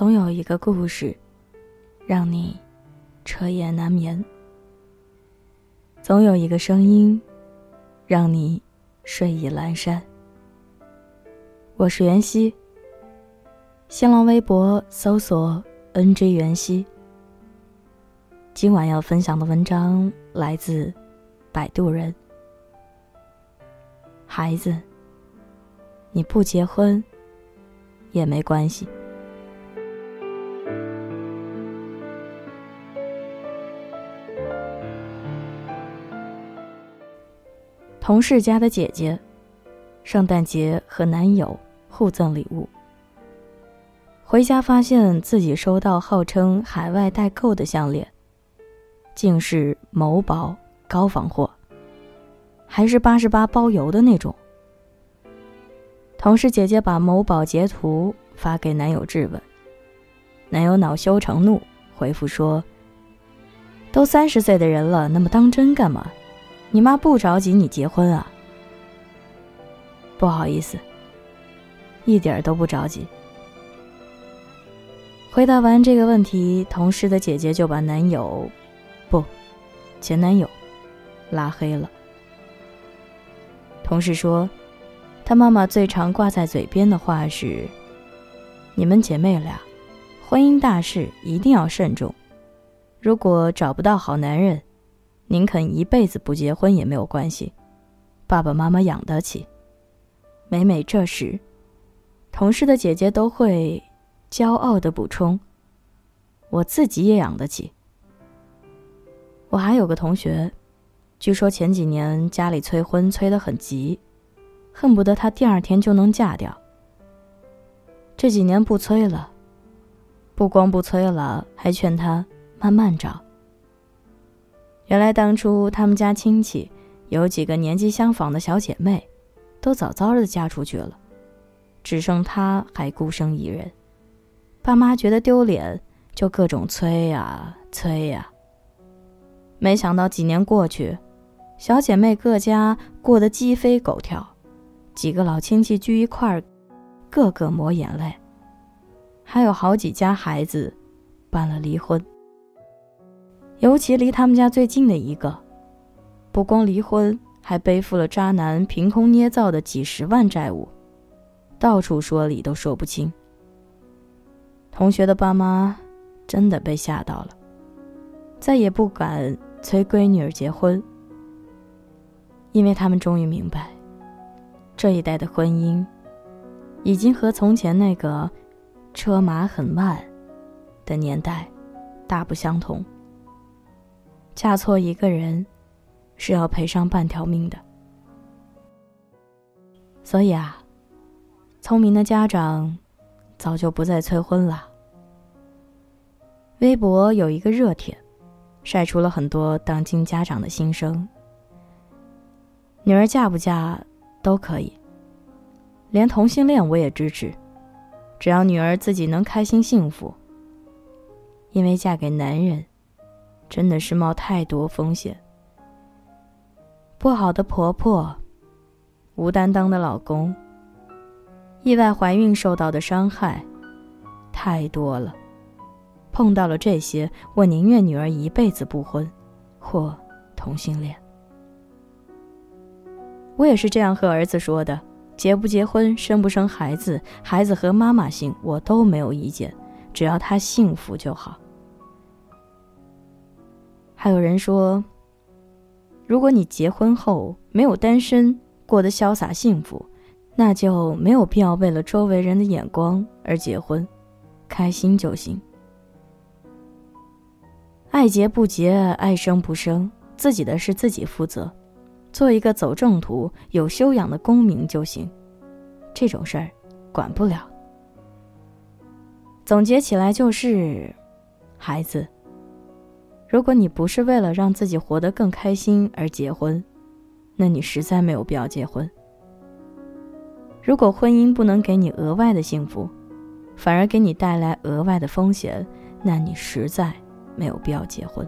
总有一个故事，让你彻夜难眠；总有一个声音，让你睡意阑珊。我是袁熙，新浪微博搜索 “nj 袁熙”。今晚要分享的文章来自摆渡人。孩子，你不结婚也没关系。同事家的姐姐，圣诞节和男友互赠礼物。回家发现自己收到号称海外代购的项链。竟是某宝高仿货，还是八十八包邮的那种。同事姐姐把某宝截图发给男友质问，男友恼羞成怒回复说：“都三十岁的人了，那么当真干嘛？你妈不着急你结婚啊？”不好意思，一点都不着急。回答完这个问题，同事的姐姐就把男友。不，前男友拉黑了。同事说，他妈妈最常挂在嘴边的话是：“你们姐妹俩，婚姻大事一定要慎重。如果找不到好男人，宁肯一辈子不结婚也没有关系，爸爸妈妈养得起。”每每这时，同事的姐姐都会骄傲的补充：“我自己也养得起。”我还有个同学，据说前几年家里催婚催得很急，恨不得她第二天就能嫁掉。这几年不催了，不光不催了，还劝她慢慢找。原来当初他们家亲戚有几个年纪相仿的小姐妹，都早早的嫁出去了，只剩她还孤身一人。爸妈觉得丢脸，就各种催呀催呀。没想到几年过去，小姐妹各家过得鸡飞狗跳，几个老亲戚聚一块儿，个个抹眼泪。还有好几家孩子办了离婚。尤其离他们家最近的一个，不光离婚，还背负了渣男凭空捏造的几十万债务，到处说理都说不清。同学的爸妈真的被吓到了，再也不敢。催闺女儿结婚，因为他们终于明白，这一代的婚姻，已经和从前那个车马很慢的年代大不相同。嫁错一个人，是要赔上半条命的。所以啊，聪明的家长早就不再催婚了。微博有一个热帖。晒出了很多当今家长的心声。女儿嫁不嫁都可以，连同性恋我也支持，只要女儿自己能开心幸福。因为嫁给男人，真的是冒太多风险。不好的婆婆，无担当的老公，意外怀孕受到的伤害，太多了。碰到了这些，我宁愿女儿一辈子不婚，或同性恋。我也是这样和儿子说的：结不结婚，生不生孩子，孩子和妈妈姓，我都没有意见，只要他幸福就好。还有人说，如果你结婚后没有单身，过得潇洒幸福，那就没有必要为了周围人的眼光而结婚，开心就行。爱结不结，爱生不生，自己的事自己负责，做一个走正途、有修养的公民就行。这种事儿，管不了。总结起来就是，孩子，如果你不是为了让自己活得更开心而结婚，那你实在没有必要结婚。如果婚姻不能给你额外的幸福，反而给你带来额外的风险，那你实在。没有必要结婚。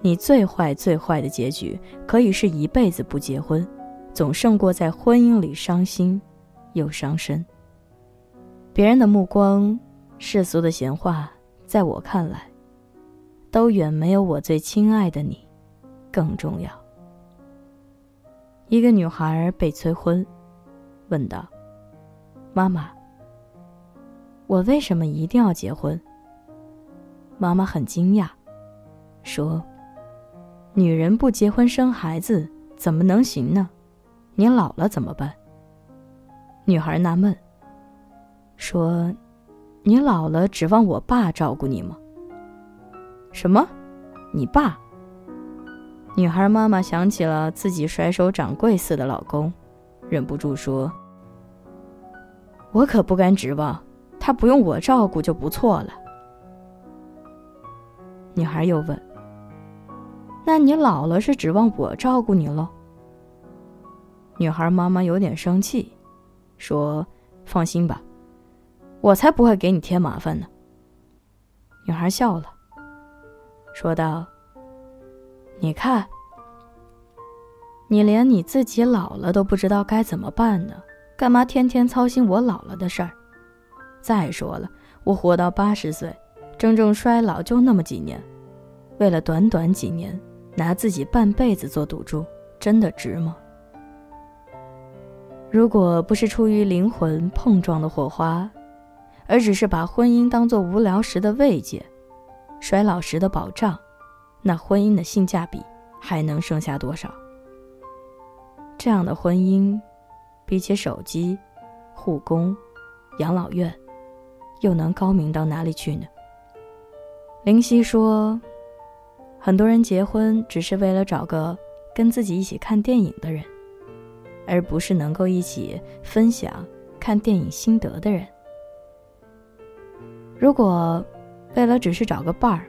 你最坏最坏的结局可以是一辈子不结婚，总胜过在婚姻里伤心又伤身。别人的目光世俗的闲话，在我看来，都远没有我最亲爱的你更重要。一个女孩被催婚，问道：“妈妈，我为什么一定要结婚？”妈妈很惊讶，说：“女人不结婚生孩子怎么能行呢？你老了怎么办？”女孩纳闷，说：“你老了指望我爸照顾你吗？”什么？你爸？女孩妈妈想起了自己甩手掌柜似的老公，忍不住说：“我可不敢指望，他不用我照顾就不错了。”女孩又问：“那你老了是指望我照顾你喽？”女孩妈妈有点生气，说：“放心吧，我才不会给你添麻烦呢。”女孩笑了，说道：“你看，你连你自己老了都不知道该怎么办呢，干嘛天天操心我老了的事儿？再说了，我活到八十岁。”真正衰老就那么几年，为了短短几年，拿自己半辈子做赌注，真的值吗？如果不是出于灵魂碰撞的火花，而只是把婚姻当做无聊时的慰藉，衰老时的保障，那婚姻的性价比还能剩下多少？这样的婚姻，比起手机、护工、养老院，又能高明到哪里去呢？林夕说：“很多人结婚只是为了找个跟自己一起看电影的人，而不是能够一起分享看电影心得的人。如果为了只是找个伴儿，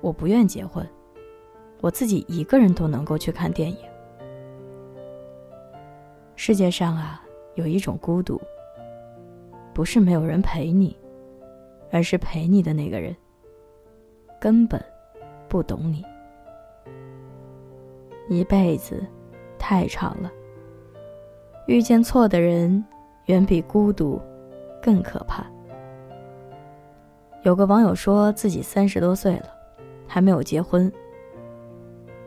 我不愿结婚，我自己一个人都能够去看电影。世界上啊，有一种孤独，不是没有人陪你，而是陪你的那个人。”根本不懂你，一辈子太长了。遇见错的人，远比孤独更可怕。有个网友说自己三十多岁了，还没有结婚。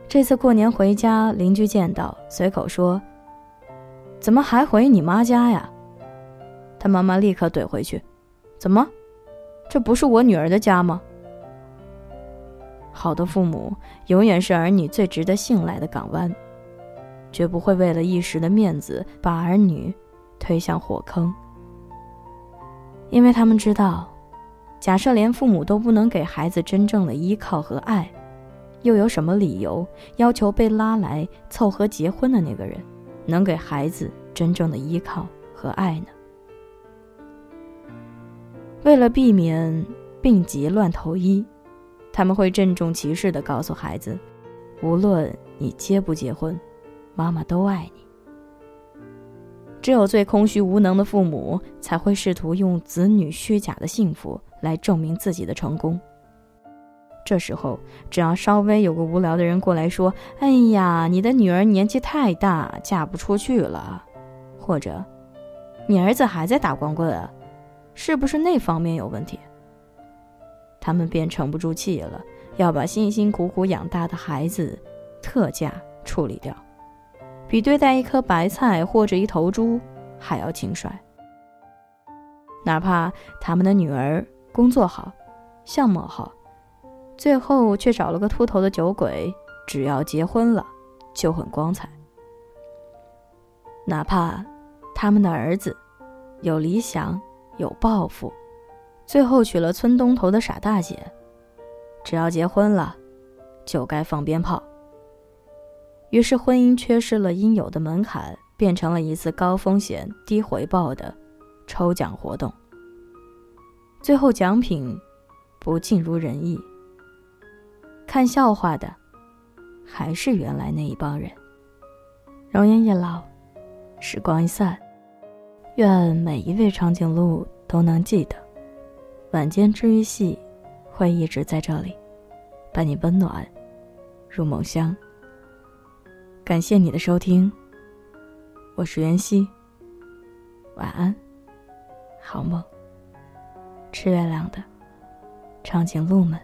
这次过年回家，邻居见到，随口说：“怎么还回你妈家呀？”他妈妈立刻怼回去：“怎么，这不是我女儿的家吗？”好的父母永远是儿女最值得信赖的港湾，绝不会为了一时的面子把儿女推向火坑。因为他们知道，假设连父母都不能给孩子真正的依靠和爱，又有什么理由要求被拉来凑合结婚的那个人能给孩子真正的依靠和爱呢？为了避免病急乱投医。他们会郑重其事地告诉孩子：“无论你结不结婚，妈妈都爱你。”只有最空虚无能的父母才会试图用子女虚假的幸福来证明自己的成功。这时候，只要稍微有个无聊的人过来说：“哎呀，你的女儿年纪太大，嫁不出去了。”或者“你儿子还在打光棍啊，是不是那方面有问题？”他们便沉不住气了，要把辛辛苦苦养大的孩子特价处理掉，比对待一颗白菜或者一头猪还要轻率。哪怕他们的女儿工作好，相貌好，最后却找了个秃头的酒鬼，只要结婚了就很光彩。哪怕他们的儿子有理想，有抱负。最后娶了村东头的傻大姐，只要结婚了，就该放鞭炮。于是婚姻缺失了应有的门槛，变成了一次高风险低回报的抽奖活动。最后奖品不尽如人意，看笑话的还是原来那一帮人。容颜一老，时光一散，愿每一位长颈鹿都能记得。晚间治愈系会一直在这里，伴你温暖入梦乡。感谢你的收听，我是袁熙，晚安，好梦。吃月亮的长颈鹿们。